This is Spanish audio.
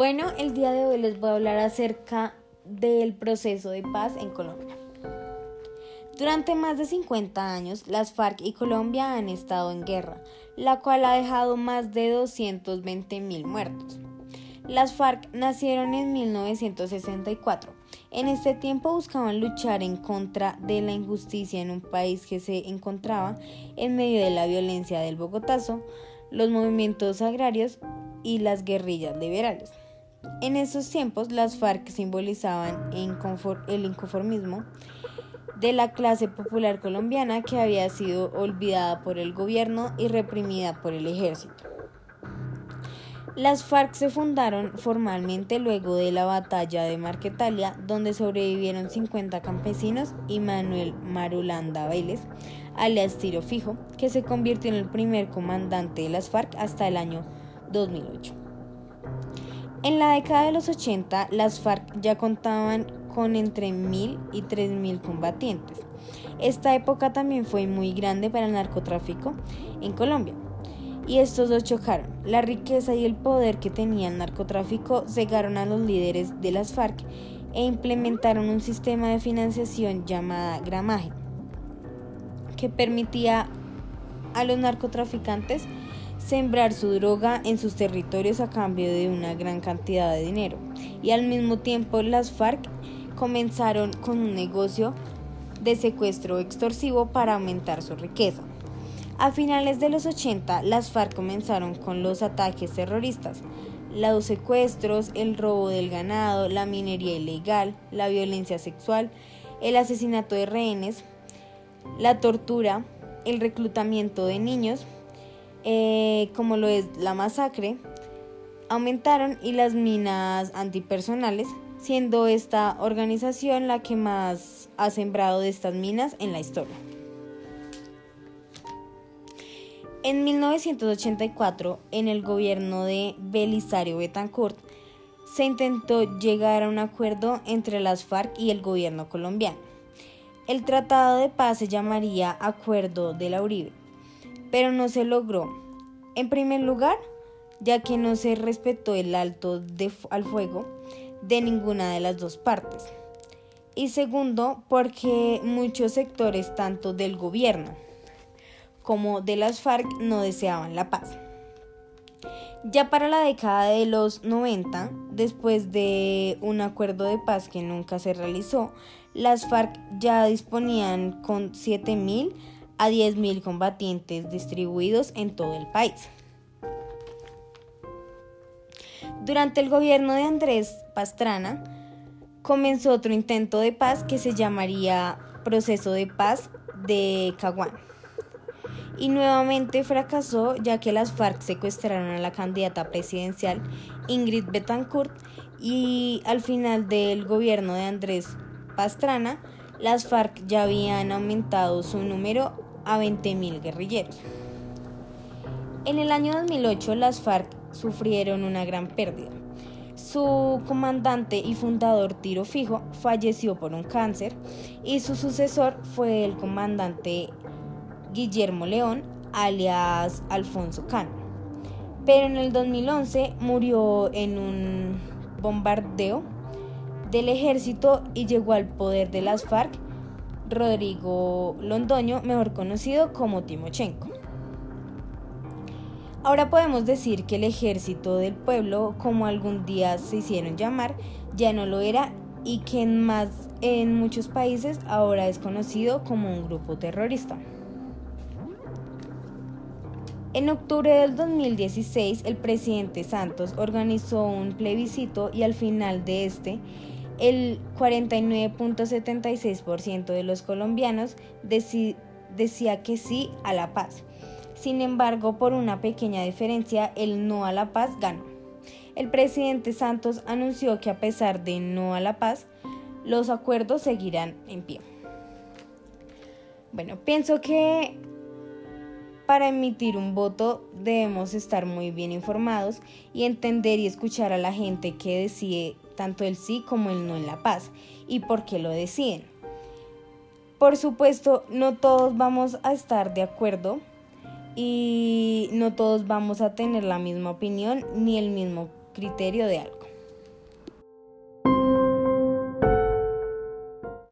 Bueno, el día de hoy les voy a hablar acerca del proceso de paz en Colombia. Durante más de 50 años, las FARC y Colombia han estado en guerra, la cual ha dejado más de 220 mil muertos. Las FARC nacieron en 1964. En este tiempo buscaban luchar en contra de la injusticia en un país que se encontraba en medio de la violencia del Bogotazo, los movimientos agrarios y las guerrillas liberales. En esos tiempos, las FARC simbolizaban el inconformismo de la clase popular colombiana que había sido olvidada por el gobierno y reprimida por el ejército. Las FARC se fundaron formalmente luego de la batalla de Marquetalia, donde sobrevivieron 50 campesinos y Manuel Marulanda Vélez, alias Tiro Fijo, que se convirtió en el primer comandante de las FARC hasta el año 2008. En la década de los 80, las FARC ya contaban con entre 1.000 y 3.000 combatientes. Esta época también fue muy grande para el narcotráfico en Colombia. Y estos dos chocaron. La riqueza y el poder que tenía el narcotráfico cegaron a los líderes de las FARC e implementaron un sistema de financiación llamada gramaje, que permitía a los narcotraficantes sembrar su droga en sus territorios a cambio de una gran cantidad de dinero. Y al mismo tiempo las FARC comenzaron con un negocio de secuestro extorsivo para aumentar su riqueza. A finales de los 80, las FARC comenzaron con los ataques terroristas, los secuestros, el robo del ganado, la minería ilegal, la violencia sexual, el asesinato de rehenes, la tortura, el reclutamiento de niños, eh, como lo es la masacre, aumentaron y las minas antipersonales, siendo esta organización la que más ha sembrado de estas minas en la historia. En 1984, en el gobierno de Belisario Betancourt, se intentó llegar a un acuerdo entre las FARC y el gobierno colombiano. El tratado de paz se llamaría Acuerdo de la Uribe pero no se logró. En primer lugar, ya que no se respetó el alto al fuego de ninguna de las dos partes. Y segundo, porque muchos sectores, tanto del gobierno como de las FARC, no deseaban la paz. Ya para la década de los 90, después de un acuerdo de paz que nunca se realizó, las FARC ya disponían con 7.000 a 10.000 combatientes distribuidos en todo el país. Durante el gobierno de Andrés Pastrana comenzó otro intento de paz que se llamaría Proceso de Paz de Caguán. Y nuevamente fracasó ya que las FARC secuestraron a la candidata presidencial Ingrid Betancourt y al final del gobierno de Andrés Pastrana las FARC ya habían aumentado su número a 20.000 guerrilleros. En el año 2008 las FARC sufrieron una gran pérdida. Su comandante y fundador Tiro Fijo falleció por un cáncer y su sucesor fue el comandante Guillermo León, alias Alfonso Cano. Pero en el 2011 murió en un bombardeo del ejército y llegó al poder de las FARC Rodrigo Londoño, mejor conocido como Timochenko. Ahora podemos decir que el ejército del pueblo, como algún día se hicieron llamar, ya no lo era y que en, más, en muchos países ahora es conocido como un grupo terrorista. En octubre del 2016, el presidente Santos organizó un plebiscito y al final de este, el 49.76% de los colombianos decía que sí a la paz. Sin embargo, por una pequeña diferencia, el no a la paz ganó. El presidente Santos anunció que a pesar de no a la paz, los acuerdos seguirán en pie. Bueno, pienso que para emitir un voto debemos estar muy bien informados y entender y escuchar a la gente que decide tanto el sí como el no en la paz y por qué lo deciden. Por supuesto, no todos vamos a estar de acuerdo y no todos vamos a tener la misma opinión ni el mismo criterio de algo.